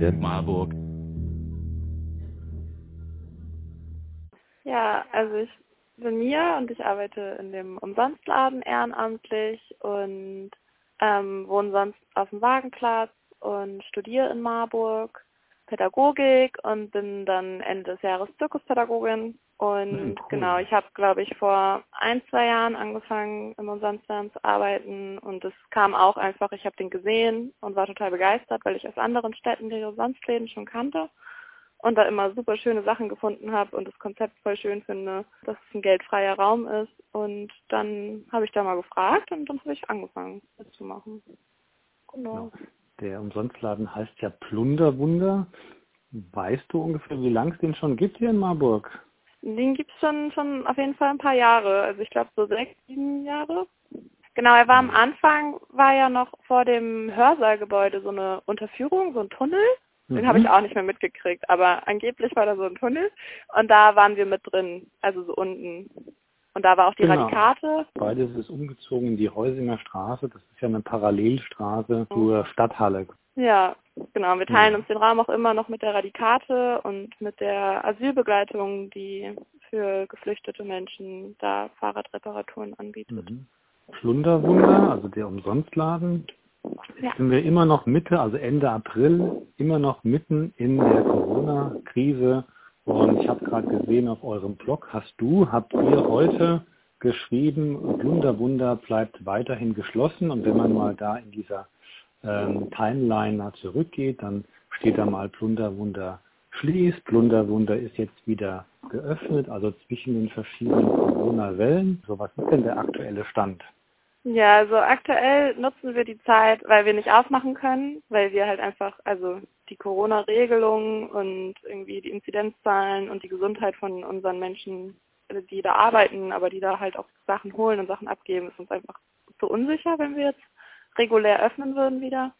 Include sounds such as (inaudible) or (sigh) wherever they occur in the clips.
in Marburg? Ja, also ich bin Mia und ich arbeite in dem Umsonstladen ehrenamtlich und ähm, wohne sonst auf dem Wagenplatz und studiere in Marburg Pädagogik und bin dann Ende des Jahres Zirkuspädagogin. Und Mhm, cool. genau, ich habe, glaube ich, vor ein, zwei Jahren angefangen, im Umsonstladen zu arbeiten. Und es kam auch einfach, ich habe den gesehen und war total begeistert, weil ich aus anderen Städten die Umsonstläden schon kannte und da immer super schöne Sachen gefunden habe und das Konzept voll schön finde, dass es ein geldfreier Raum ist. Und dann habe ich da mal gefragt und dann habe ich angefangen, das zu machen. Genau. Genau. Der Umsonstladen heißt ja Plunderwunder. Weißt du ungefähr, wie lange es den schon gibt hier in Marburg? Den gibt's schon, schon auf jeden Fall ein paar Jahre. Also ich glaube so sechs, sieben Jahre. Genau, er war am Anfang, war ja noch vor dem Hörsaalgebäude so eine Unterführung, so ein Tunnel. Den Mhm. habe ich auch nicht mehr mitgekriegt, aber angeblich war da so ein Tunnel und da waren wir mit drin, also so unten. Und da war auch die Genau. Radikate. Beides ist umgezogen in die Heusinger Straße. Das ist ja eine Parallelstraße Mhm. zur Stadthalle. Ja, genau. Wir teilen Ja. uns den Raum auch immer noch mit der Radikate und mit der Asylbegleitung, die für geflüchtete Menschen da Fahrradreparaturen anbietet. Mhm. Plunderwunder, also der Umsonstladen, Ja. sind wir immer noch Mitte, also Ende April, immer noch mitten in der Corona-Krise. Und ich habe gerade gesehen auf eurem Blog, hast du, habt ihr heute geschrieben, Plunderwunder bleibt weiterhin geschlossen. Und wenn man mal da in dieser ähm, Timeline zurückgeht, dann steht da mal Plunderwunder schließt. Plunderwunder ist jetzt wieder geöffnet, also zwischen den verschiedenen Corona-Wellen. So, was ist denn der aktuelle Stand? Ja, also aktuell nutzen wir die Zeit, weil wir nicht aufmachen können, weil wir halt einfach, also die Corona-Regelungen und irgendwie die Inzidenzzahlen und die Gesundheit von unseren Menschen, die da arbeiten, aber die da halt auch Sachen holen und Sachen abgeben, ist uns einfach zu unsicher, wenn wir jetzt regulär öffnen würden wieder.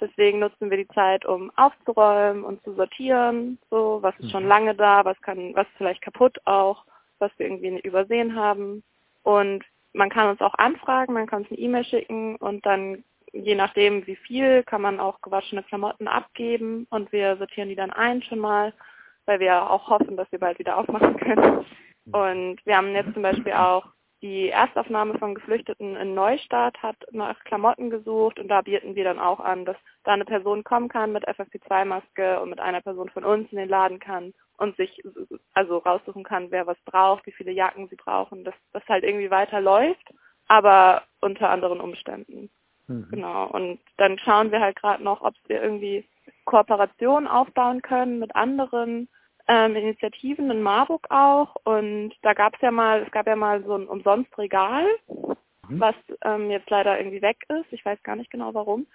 Deswegen nutzen wir die Zeit, um aufzuräumen und zu sortieren, so was ist schon Mhm. lange da, was kann, was ist vielleicht kaputt auch, was wir irgendwie übersehen haben. Und man kann uns auch anfragen, man kann uns eine E-Mail schicken und dann, je nachdem wie viel, kann man auch gewaschene Klamotten abgeben und wir sortieren die dann ein schon mal, weil wir auch hoffen, dass wir bald wieder aufmachen können. Und wir haben jetzt zum Beispiel auch die Erstaufnahme von Geflüchteten in Neustadt hat nach Klamotten gesucht und da bieten wir dann auch an, dass da eine Person kommen kann mit FFP2-Maske und mit einer Person von uns in den Laden kann und sich also raussuchen kann, wer was braucht, wie viele Jacken sie brauchen, dass das halt irgendwie weiter läuft, aber unter anderen Umständen. Mhm. Genau. Und dann schauen wir halt gerade noch, ob wir irgendwie Kooperationen aufbauen können mit anderen ähm, Initiativen in Marburg auch. Und da gab es ja mal, es gab ja mal so ein Umsonstregal, Mhm. was ähm, jetzt leider irgendwie weg ist. Ich weiß gar nicht genau warum.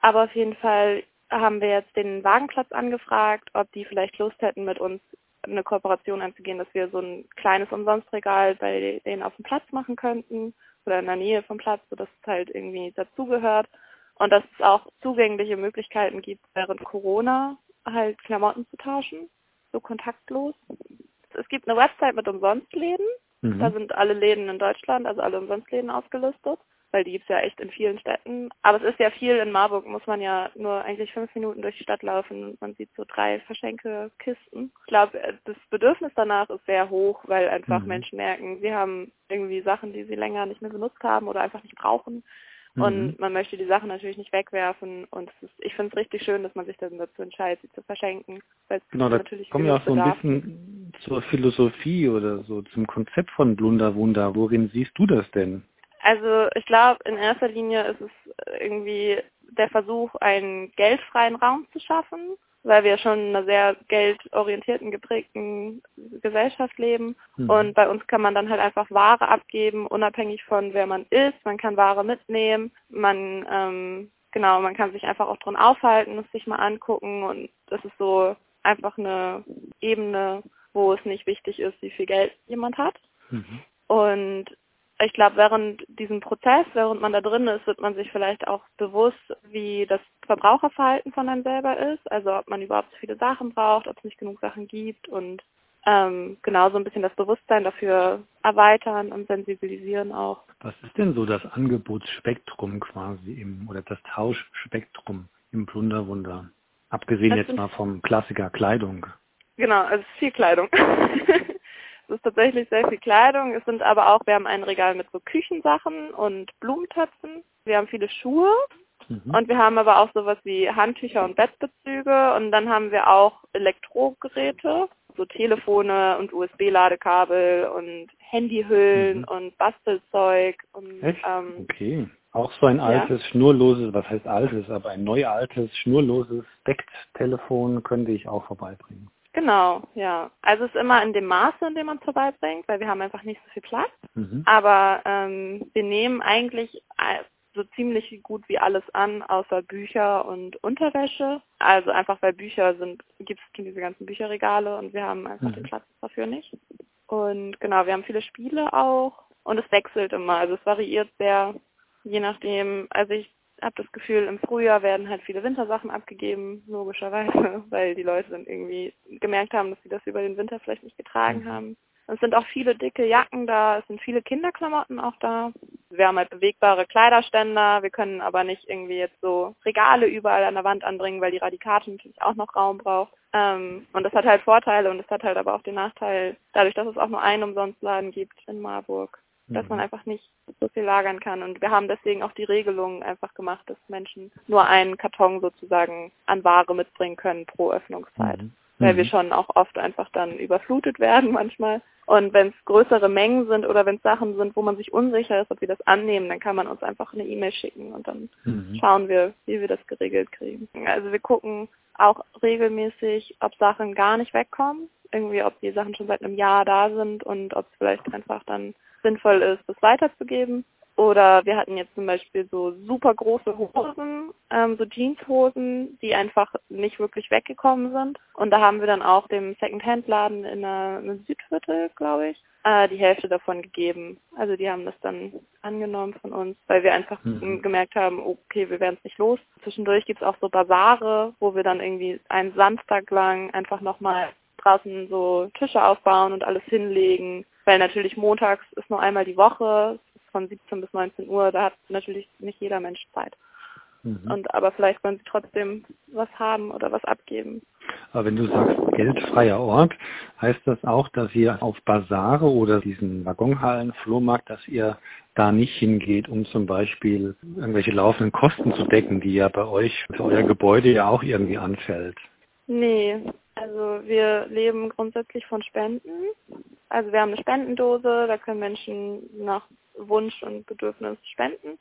Aber auf jeden Fall haben wir jetzt den Wagenplatz angefragt, ob die vielleicht Lust hätten, mit uns eine Kooperation einzugehen, dass wir so ein kleines Umsonstregal bei denen auf dem Platz machen könnten oder in der Nähe vom Platz, sodass es halt irgendwie dazugehört und dass es auch zugängliche Möglichkeiten gibt, während Corona halt Klamotten zu tauschen, so kontaktlos. Es gibt eine Website mit Umsonstläden, Mhm. da sind alle Läden in Deutschland, also alle Umsonstläden aufgelistet, weil die gibt's ja echt in vielen Städten. Aber es ist ja viel in Marburg, muss man ja nur eigentlich fünf Minuten durch die Stadt laufen und man sieht so drei Verschenkekisten. Ich glaube, das Bedürfnis danach ist sehr hoch, weil einfach Mhm. Menschen merken, sie haben irgendwie Sachen, die sie länger nicht mehr benutzt haben oder einfach nicht brauchen. Und Mhm. man möchte die Sachen natürlich nicht wegwerfen. Und ist, ich finde es richtig schön, dass man sich dann dazu entscheidet, sie zu verschenken. Weil es Genau, da natürlich kommen wir auch so ein bisschen zur Philosophie oder so zum Konzept von Blunderwunder. Worin siehst du das denn? Also ich glaube, in erster Linie ist es irgendwie der Versuch, einen geldfreien Raum zu schaffen, weil wir schon in einer sehr geldorientierten, geprägten Gesellschaft leben. Mhm. Und bei uns kann man dann halt einfach Ware abgeben, unabhängig von wer man ist. Man kann Ware mitnehmen, man ähm, genau, man kann sich einfach auch drin aufhalten, es sich mal angucken und das ist so einfach eine Ebene, wo es nicht wichtig ist, wie viel Geld jemand hat. Mhm. Und ich glaube, während diesem Prozess, während man da drin ist, wird man sich vielleicht auch bewusst, wie das Verbraucherverhalten von einem selber ist. Also ob man überhaupt so viele Sachen braucht, ob es nicht genug Sachen gibt und ähm, genau so ein bisschen das Bewusstsein dafür erweitern und sensibilisieren auch. Was ist denn so das Angebotsspektrum quasi im oder das Tauschspektrum im Plunderwunder? Abgesehen Das jetzt mal vom Klassiker Kleidung. Genau, also es ist viel Kleidung. (laughs) es ist tatsächlich sehr viel Kleidung. Es sind aber auch, wir haben ein Regal mit so Küchensachen und Blumentöpfen. Wir haben viele Schuhe Mhm. und wir haben aber auch sowas wie Handtücher und Bettbezüge und dann haben wir auch Elektrogeräte, so Telefone und USB-Ladekabel und Handyhüllen Mhm. und Bastelzeug und ähm, Okay. Auch so ein Ja. altes, schnurloses, was heißt altes, aber ein neu altes, schnurloses Decktelefon könnte ich auch vorbeibringen. genau, ja. Also es ist immer in dem Maße, in dem man es vorbeibringt, weil wir haben einfach nicht so viel Platz. Mhm. Aber ähm, wir nehmen eigentlich äh, so ziemlich gut wie alles an, außer Bücher und Unterwäsche. Also einfach weil Bücher sind, gibt es diese ganzen Bücherregale und wir haben einfach Mhm. den Platz dafür nicht. Und genau, wir haben viele Spiele auch und es wechselt immer. Also es variiert sehr, je nachdem. Also ich habe das Gefühl, im Frühjahr werden halt viele Wintersachen abgegeben, logischerweise, (laughs) weil die Leute dann irgendwie gemerkt haben, dass sie das über den Winter vielleicht nicht getragen Mhm. haben. Es sind auch viele dicke Jacken da, es sind viele Kinderklamotten auch da. Wir haben halt bewegbare Kleiderständer, wir können aber nicht irgendwie jetzt so Regale überall an der Wand anbringen, weil die Radikate natürlich auch noch Raum braucht. Ähm, und das hat halt Vorteile und es hat halt aber auch den Nachteil, dadurch, dass es auch nur einen Umsonstladen gibt in Marburg, dass man Mhm. einfach nicht so viel lagern kann. Und wir haben deswegen auch die Regelung einfach gemacht, dass Menschen nur einen Karton sozusagen an Ware mitbringen können pro Öffnungszeit Mhm. Weil wir Mhm. schon auch oft einfach dann überflutet werden manchmal. Und wenn es größere Mengen sind oder wenn es Sachen sind, wo man sich unsicher ist, ob wir das annehmen, dann kann man uns einfach eine E-Mail schicken und dann Mhm. schauen wir, wie wir das geregelt kriegen. Also wir gucken auch regelmäßig, ob Sachen gar nicht wegkommen, irgendwie ob die Sachen schon seit einem Jahr da sind und ob es vielleicht einfach dann sinnvoll ist, das weiterzugeben. Oder wir hatten jetzt zum Beispiel so super große Hosen, ähm, so Jeanshosen, die einfach nicht wirklich weggekommen sind. Und da haben wir dann auch dem Second-Hand-Laden in einem Südviertel, glaube ich, äh, die Hälfte davon gegeben. Also die haben das dann angenommen von uns, weil wir einfach Mhm. gemerkt haben, okay, wir werden es nicht los. Zwischendurch gibt's auch so Basare, wo wir dann irgendwie einen Samstag lang einfach nochmal draußen so Tische aufbauen und alles hinlegen, weil natürlich montags ist nur einmal die Woche, von 17 bis 19 Uhr, da hat natürlich nicht jeder Mensch Zeit. Mhm. Und aber vielleicht wollen sie trotzdem was haben oder was abgeben. Aber wenn du sagst geldfreier Ort, heißt das auch, dass ihr auf Basare oder diesen Waggonhallen, Flohmarkt, dass ihr da nicht hingeht, um zum Beispiel irgendwelche laufenden Kosten zu decken, die ja bei euch für euer Gebäude ja auch irgendwie anfällt. Nee, also wir leben grundsätzlich von Spenden. Also wir haben eine Spendendose, da können Menschen nach Wunsch und Bedürfnis spenden.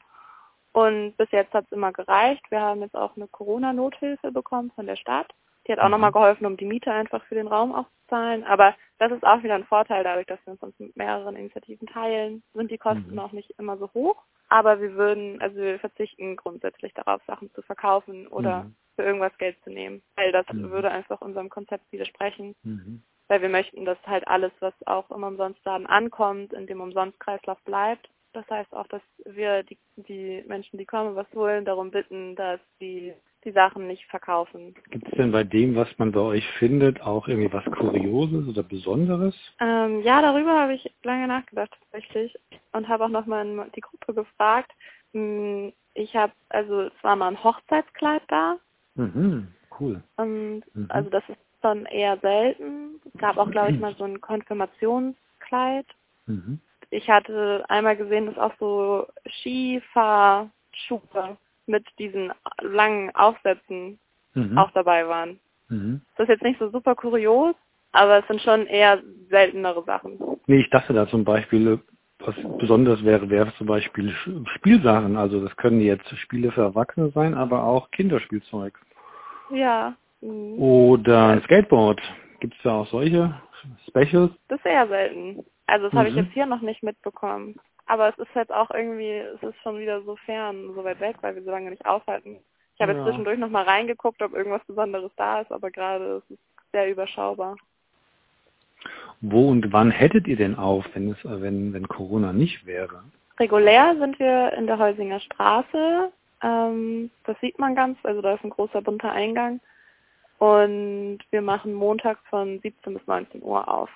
Und bis jetzt hat es immer gereicht. Wir haben jetzt auch eine Corona-Nothilfe bekommen von der Stadt. Die hat auch Mhm. nochmal geholfen, um die Miete einfach für den Raum aufzuzahlen. Aber das ist auch wieder ein Vorteil, dadurch, dass wir uns mit mehreren Initiativen teilen, sind die Kosten Mhm. auch nicht immer so hoch. Aber wir würden, also wir verzichten grundsätzlich darauf, Sachen zu verkaufen oder Mhm. für irgendwas Geld zu nehmen. Weil das Mhm. würde einfach unserem Konzept widersprechen. Weil wir möchten, dass halt alles, was auch im Umsonstladen ankommt, in dem Umsonstkreislauf bleibt. Das heißt auch, dass wir die, die Menschen, die kommen, was holen, darum bitten, dass die die Sachen nicht verkaufen. Gibt es denn bei dem, was man bei euch findet, auch irgendwie was Kurioses oder Besonderes? Ähm, ja, darüber habe ich lange nachgedacht tatsächlich und habe auch nochmal die Gruppe gefragt. Hm, Ich habe, also es war mal ein Hochzeitskleid da Mhm. Cool. und Mhm. also das ist dann eher selten. Es gab auch, glaube ich, mal so ein Konfirmationskleid. Mhm. Ich hatte einmal gesehen, dass auch so Skifahrschuhe mit diesen langen Aufsätzen Mhm. auch dabei waren. Mhm. Das ist jetzt nicht so super kurios, aber es sind schon eher seltenere Sachen. Nee, ich dachte da zum Beispiel, was besonders wäre, wäre zum Beispiel Spielsachen. Also das können jetzt Spiele für Erwachsene sein, aber auch Kinderspielzeug. Ja, mhm. Oder ein Skateboard. Gibt es da auch solche Specials? das ist eher selten. Also das habe ich Mhm. jetzt hier noch nicht mitbekommen. Aber es ist jetzt auch irgendwie, es ist schon wieder so fern, so weit weg, weil wir so lange nicht aufhalten. Ich habe Ja. jetzt zwischendurch noch mal reingeguckt, ob irgendwas Besonderes da ist, aber gerade ist es sehr überschaubar. Wo und wann hättet ihr denn auf, wenn es, wenn, wenn Corona nicht wäre? Regulär sind wir in der Heusinger Straße. Ähm, das sieht man ganz, also da ist ein großer bunter Eingang. Und wir machen montags von 17 bis 19 Uhr auf.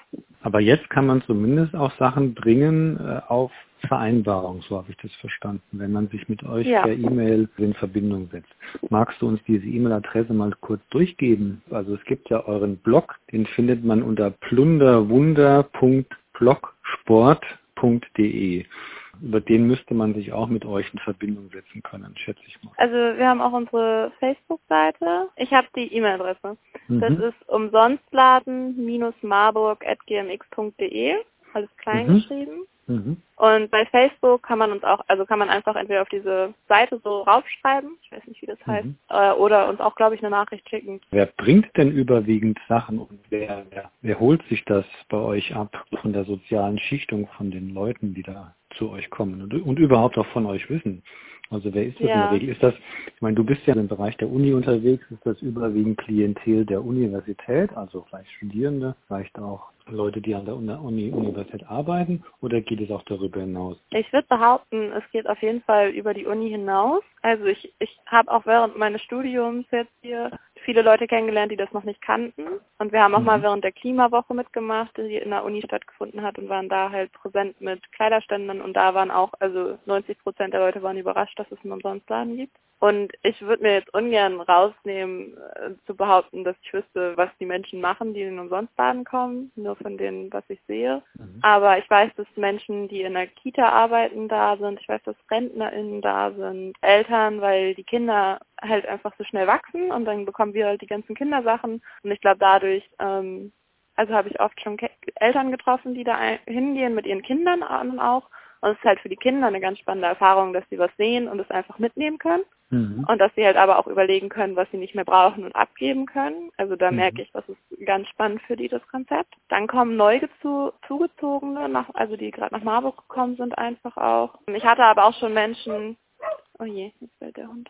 Aber jetzt kann man zumindest auch Sachen bringen äh, auf Vereinbarung, so habe ich das verstanden, wenn man sich mit euch Ja. per E-Mail in Verbindung setzt. Magst du uns diese E-Mail-Adresse mal kurz durchgeben? Also es gibt ja euren Blog, den findet man unter plunderwunder.blogsport.de. Über den müsste man sich auch mit euch in Verbindung setzen können, schätze ich mal. Also wir haben auch unsere Facebook-Seite. Ich habe die E-Mail-Adresse. Das Mhm. ist umsonstladen-marburg.gmx.de. Alles klein Mhm. geschrieben. Mhm. Und bei Facebook kann man uns auch, also kann man einfach entweder auf diese Seite so raufschreiben, ich weiß nicht, wie das heißt, Mhm. äh, oder uns auch, glaube ich, eine Nachricht schicken. Wer bringt denn überwiegend Sachen und wer, wer, wer holt sich das bei euch ab von der sozialen Schichtung von den Leuten, die da zu euch kommen und, und überhaupt auch von euch wissen? Also wer ist das in Ja. der Regel? Ist das, ich meine, du bist ja im Bereich der Uni unterwegs, ist das überwiegend Klientel der Universität, also vielleicht Studierende, vielleicht auch Leute, die an der Uni Universität arbeiten, oder geht es auch darüber hinaus? Ich würde behaupten, es geht auf jeden Fall über die Uni hinaus. Also ich, ich habe auch während meines Studiums jetzt hier viele Leute kennengelernt, die das noch nicht kannten. Und wir haben auch Mhm. mal während der Klimawoche mitgemacht, die in der Uni stattgefunden hat und waren da halt präsent mit Kleiderständen und da waren auch, also 90 Prozent der Leute waren überrascht, dass es einen Umsonstladen gibt. Und ich würde mir jetzt ungern rausnehmen, äh, zu behaupten, dass ich wüsste, was die Menschen machen, die in den Umsonstladen kommen, nur von denen, was ich sehe. Mhm. Aber ich weiß, dass Menschen, die in der Kita arbeiten, da sind. Ich weiß, dass RentnerInnen da sind, Eltern, weil die Kinder halt einfach so schnell wachsen und dann bekommen wir halt die ganzen Kindersachen. Und ich glaube, dadurch, ähm, also habe ich oft schon Ke Eltern getroffen, die da hingehen mit ihren Kindern auch. Und es ist halt für die Kinder eine ganz spannende Erfahrung, dass sie was sehen und es einfach mitnehmen können. Mhm. Und dass sie halt aber auch überlegen können, was sie nicht mehr brauchen und abgeben können. Also da Mhm. merke ich, das ist ganz spannend für die, das Konzept. Dann kommen neu zugezogene, nach, also die gerade nach Marburg gekommen sind einfach auch. Ich hatte aber auch schon Menschen, oh je, jetzt fällt der Hund.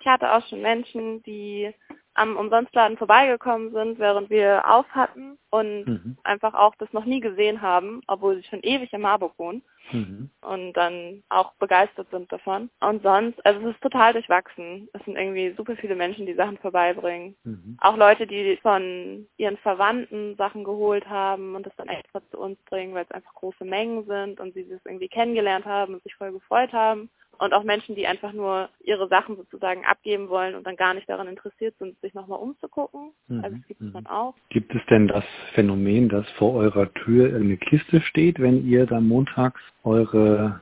Ich hatte auch schon Menschen, die am Umsonstladen vorbeigekommen sind, während wir auf hatten und Mhm. einfach auch das noch nie gesehen haben, obwohl sie schon ewig in Marburg wohnen Mhm. und dann auch begeistert sind davon. Und sonst, also es ist total durchwachsen. Es sind irgendwie super viele Menschen, die Sachen vorbeibringen. Mhm. Auch Leute, die von ihren Verwandten Sachen geholt haben und das dann extra zu uns bringen, weil es einfach große Mengen sind und sie das irgendwie kennengelernt haben und sich voll gefreut haben. Und auch Menschen, die einfach nur ihre Sachen sozusagen abgeben wollen und dann gar nicht daran interessiert sind, sich nochmal umzugucken. Mhm. Also es gibt es Mhm. dann auch. Gibt es denn das Phänomen, dass vor eurer Tür eine Kiste steht, wenn ihr da montags eure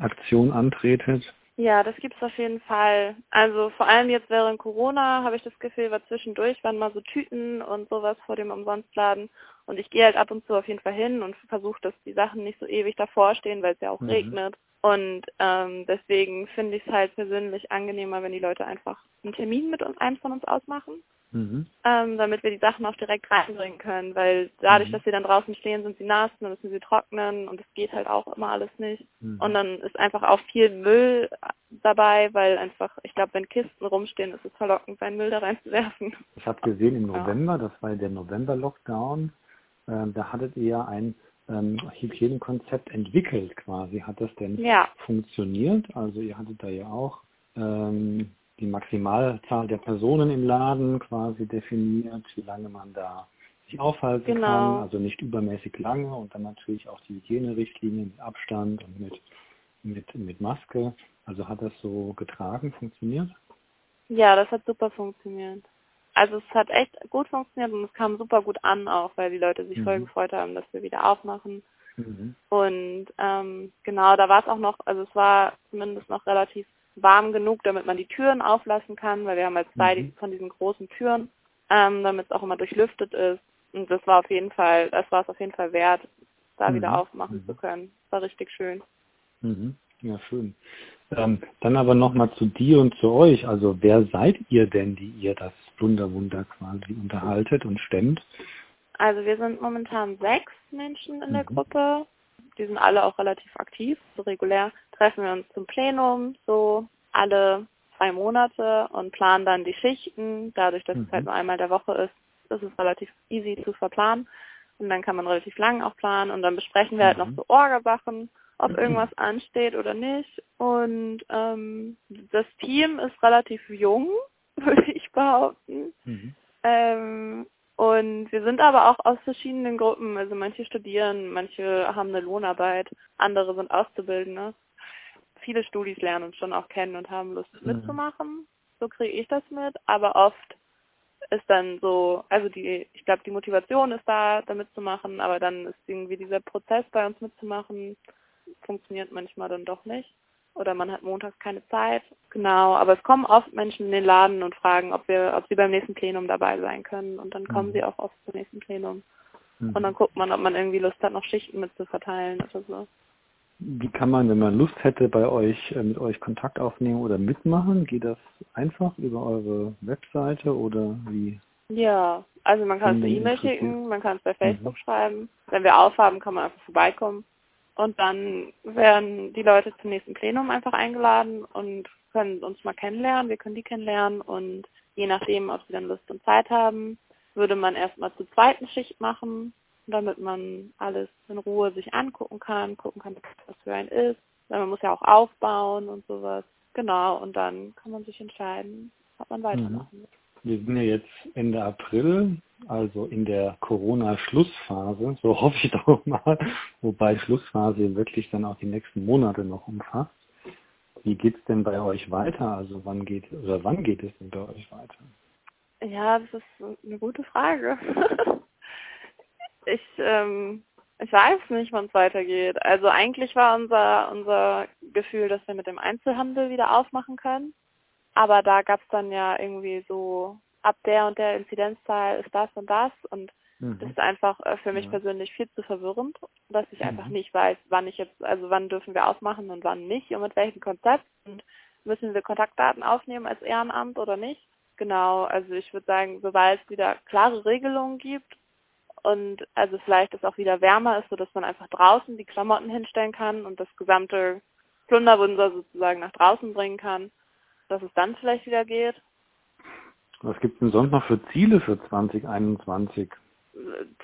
Aktion antretet? Ja, das gibt's auf jeden Fall. Also vor allem jetzt während Corona habe ich das Gefühl, war zwischendurch waren mal so Tüten und sowas vor dem Umsonstladen. Und ich gehe halt ab und zu auf jeden Fall hin und versuche, dass die Sachen nicht so ewig davor stehen, weil es ja auch Mhm. regnet. Und ähm, deswegen finde ich es halt persönlich angenehmer, wenn die Leute einfach einen Termin mit uns, einem von uns ausmachen, Mhm. ähm, damit wir die Sachen auch direkt reinbringen können. Weil dadurch, Mhm. dass sie dann draußen stehen, sind sie nass, dann müssen sie trocknen und es geht halt auch immer alles nicht. Mhm. Und dann ist einfach auch viel Müll dabei, weil einfach, ich glaube, wenn Kisten rumstehen, ist es verlockend, seinen Müll da reinzuwerfen. Ich habe gesehen im Ja. November, das war der November-Lockdown, ähm, da hattet ihr ja ein ähm, Hygienekonzept entwickelt quasi. Hat das denn Ja, funktioniert? Also ihr hattet da ja auch ähm, die Maximalzahl der Personen im Laden quasi definiert, wie lange man da sich aufhalten Genau. kann, also nicht übermäßig lange und dann natürlich auch die Hygienerichtlinien mit Abstand und mit, mit, mit Maske. Also hat das so getragen, funktioniert? ja, das hat super funktioniert. Also es hat echt gut funktioniert und es kam super gut an auch, weil die Leute sich voll Mhm. gefreut haben, dass wir wieder aufmachen. Mhm. Und ähm, genau, da war es auch noch, also es war zumindest noch relativ warm genug, damit man die Türen auflassen kann, weil wir haben halt zwei Mhm. von diesen großen Türen, ähm, damit es auch immer durchlüftet ist. Und das war auf jeden Fall, das war es auf jeden Fall wert, da Mhm. wieder aufmachen Mhm. zu können. Das war richtig schön. Mhm. Ja, schön. Ähm, dann aber nochmal zu dir und zu euch. Also wer seid ihr denn, die ihr das Blunderwunder quasi unterhaltet und stemmt? Also wir sind momentan sechs Menschen in der Mhm. Gruppe. Die sind alle auch relativ aktiv. So regulär treffen wir uns zum Plenum, so alle zwei Monate und planen dann die Schichten. Dadurch, dass Mhm. es halt nur einmal der Woche ist, ist es relativ easy zu verplanen. Und dann kann man relativ lang auch planen und dann besprechen wir halt noch Mhm. so Orga-Sachen, ob (clears throat) irgendwas ansteht oder nicht. Und ähm, das Team ist relativ jung. (laughs) würde ich behaupten. Mhm. Ähm, und wir sind aber auch aus verschiedenen Gruppen. Also manche studieren, manche haben eine Lohnarbeit, andere sind Auszubildende. Viele Studis lernen uns schon auch kennen und haben Lust Mhm. mitzumachen. So kriege ich das mit. Aber oft ist dann so, also die, ich glaube, die Motivation ist da, da mitzumachen, aber dann ist irgendwie dieser Prozess bei uns mitzumachen, funktioniert manchmal dann doch nicht. Oder man hat montags keine Zeit. Genau, aber es kommen oft Menschen in den Laden und fragen, ob wir, ob sie beim nächsten Plenum dabei sein können. Und dann kommen Mhm. sie auch oft zum nächsten Plenum. Mhm. Und dann guckt man, ob man irgendwie Lust hat, noch Schichten mit zu verteilen oder so. Wie kann man, wenn man Lust hätte, bei euch äh, mit euch Kontakt aufnehmen oder mitmachen? Geht das einfach über eure Webseite oder wie? Ja, also man kann es per E-Mail schicken, man kann es bei Facebook Mhm. schreiben. Wenn wir aufhaben, kann man einfach vorbeikommen. Und dann werden die Leute zum nächsten Plenum einfach eingeladen und können uns mal kennenlernen. Wir können die kennenlernen und je nachdem, ob sie dann Lust und Zeit haben, würde man erstmal zur zweiten Schicht machen, damit man alles in Ruhe sich angucken kann, gucken kann, was für ein ist. Man muss ja auch aufbauen und sowas. Genau, und dann kann man sich entscheiden, ob man weitermachen will. Wir sind ja jetzt Ende April, also in der Corona-Schlussphase, so (laughs) hoffe ich doch mal, wobei Schlussphase wirklich dann auch die nächsten Monate noch umfasst. Wie geht's denn bei euch weiter? Also wann geht oder wann geht es denn bei euch weiter? Ja, das ist eine gute Frage. (laughs) ich, ähm, ich weiß nicht, wann es weitergeht. Also eigentlich war unser, unser Gefühl, dass wir mit dem Einzelhandel wieder aufmachen können. Aber da gab es dann ja irgendwie so, ab der und der Inzidenzzahl ist das und das. Und Mhm. das ist einfach äh, für mich Ja. persönlich viel zu verwirrend, dass ich einfach Mhm. nicht weiß, wann ich jetzt, also wann dürfen wir aufmachen und wann nicht und mit welchem Konzept. Und müssen wir Kontaktdaten aufnehmen als Ehrenamt oder nicht? Genau, also ich würde sagen, sobald es wieder klare Regelungen gibt und also vielleicht es auch wieder wärmer ist, sodass man einfach draußen die Klamotten hinstellen kann und das gesamte Plunderwunder sozusagen nach draußen bringen kann, dass es dann vielleicht wieder geht. Was gibt es denn sonst noch für Ziele für 2021?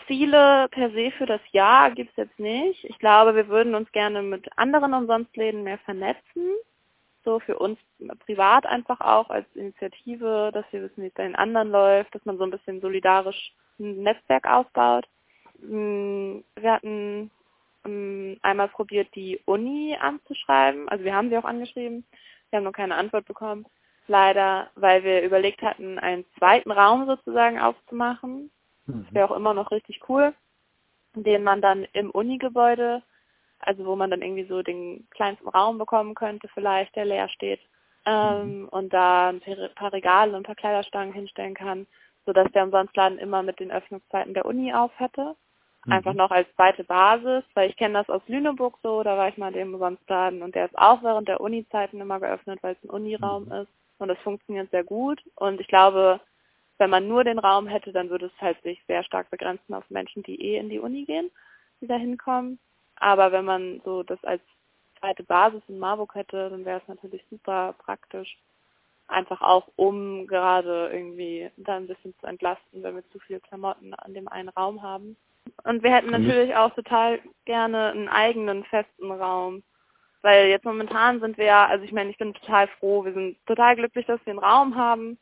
Ziele per se für das Jahr gibt es jetzt nicht. Ich glaube, wir würden uns gerne mit anderen Umsonstläden mehr vernetzen. So für uns privat einfach auch als Initiative, dass wir wissen, wie es bei den anderen läuft, dass man so ein bisschen solidarisch ein Netzwerk aufbaut. Mm, Wir hatten mm, einmal probiert, die Uni anzuschreiben. Also wir haben sie auch angeschrieben. Wir haben noch keine Antwort bekommen. Leider, weil wir überlegt hatten, einen zweiten Raum sozusagen aufzumachen. Mhm. Das wäre auch immer noch richtig cool, den man dann im Uni-Gebäude, also wo man dann irgendwie so den kleinsten Raum bekommen könnte, vielleicht, der leer steht, ähm, und da ein paar- Regale und ein paar Kleiderstangen hinstellen kann, sodass der Umsonstladen immer mit den Öffnungszeiten der Uni auf hätte. Einfach Mhm. noch als zweite Basis, weil ich kenne das aus Lüneburg so, da war ich mal in dem Umsonstladen und der ist auch während der Uni-Zeiten immer geöffnet, weil es ein Uniraum Mhm. ist und das funktioniert sehr gut und ich glaube, wenn man nur den Raum hätte, dann würde es halt sich sehr stark begrenzen auf Menschen, die eh in die Uni gehen, die da hinkommen. Aber wenn man so das als zweite Basis in Marburg hätte, dann wäre es natürlich super praktisch. Einfach auch, um gerade irgendwie da ein bisschen zu entlasten, wenn wir zu viele Klamotten an dem einen Raum haben. Und wir hätten natürlich auch total gerne einen eigenen festen Raum. Weil jetzt momentan sind wir ja, also ich meine, ich bin total froh, wir sind total glücklich, dass wir einen Raum haben.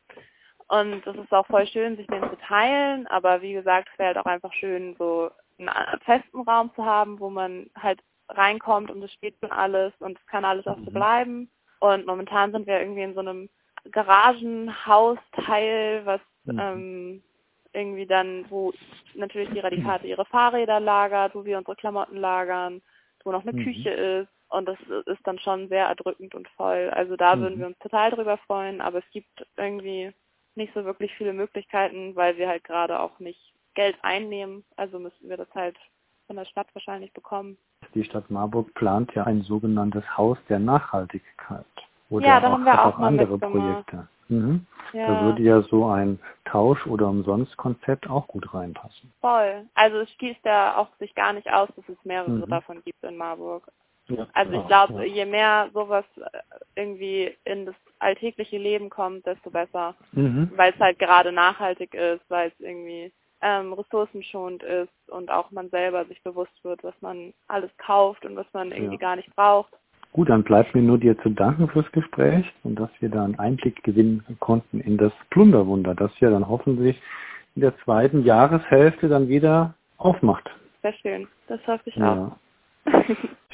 Und es ist auch voll schön, sich den zu teilen. Aber wie gesagt, es wäre halt auch einfach schön, so einen festen Raum zu haben, wo man halt reinkommt und es steht schon alles und es kann alles auch so Mhm. bleiben. Und momentan sind wir irgendwie in so einem Garagenhausteil, was Mhm. ähm, irgendwie dann, wo natürlich die Radikate (clears throat) ihre Fahrräder lagert, wo wir unsere Klamotten lagern, wo noch eine Mhm. Küche ist. Und das ist dann schon sehr erdrückend und voll. Also da Mhm. würden wir uns total drüber freuen, aber es gibt irgendwie nicht so wirklich viele Möglichkeiten, weil wir halt gerade auch nicht Geld einnehmen. Also müssten wir das halt von der Stadt wahrscheinlich bekommen. Die Stadt Marburg plant ja ein sogenanntes Haus der Nachhaltigkeit. Oder Ja, da auch, haben wir auch auch andere. Projekte. Mhm. Da Ja, würde ja so ein Tausch- oder Umsonstkonzept auch gut reinpassen. voll. Also es schließt ja auch sich gar nicht aus, dass es mehrere Mhm. davon gibt in Marburg. Ja, Also ich glaube, ja. je mehr sowas äh, irgendwie in das alltägliche Leben kommt, desto besser. Mhm. Weil es halt gerade nachhaltig ist, weil es irgendwie ähm, ressourcenschonend ist und auch man selber sich bewusst wird, was man alles kauft und was man irgendwie Ja. gar nicht braucht. Gut, dann bleibt mir nur dir zu danken fürs Gespräch und dass wir da einen Einblick gewinnen konnten in das Plunderwunder, das ja dann hoffentlich in der zweiten Jahreshälfte dann wieder aufmacht. Sehr schön. Das hoffe ich auch. (laughs)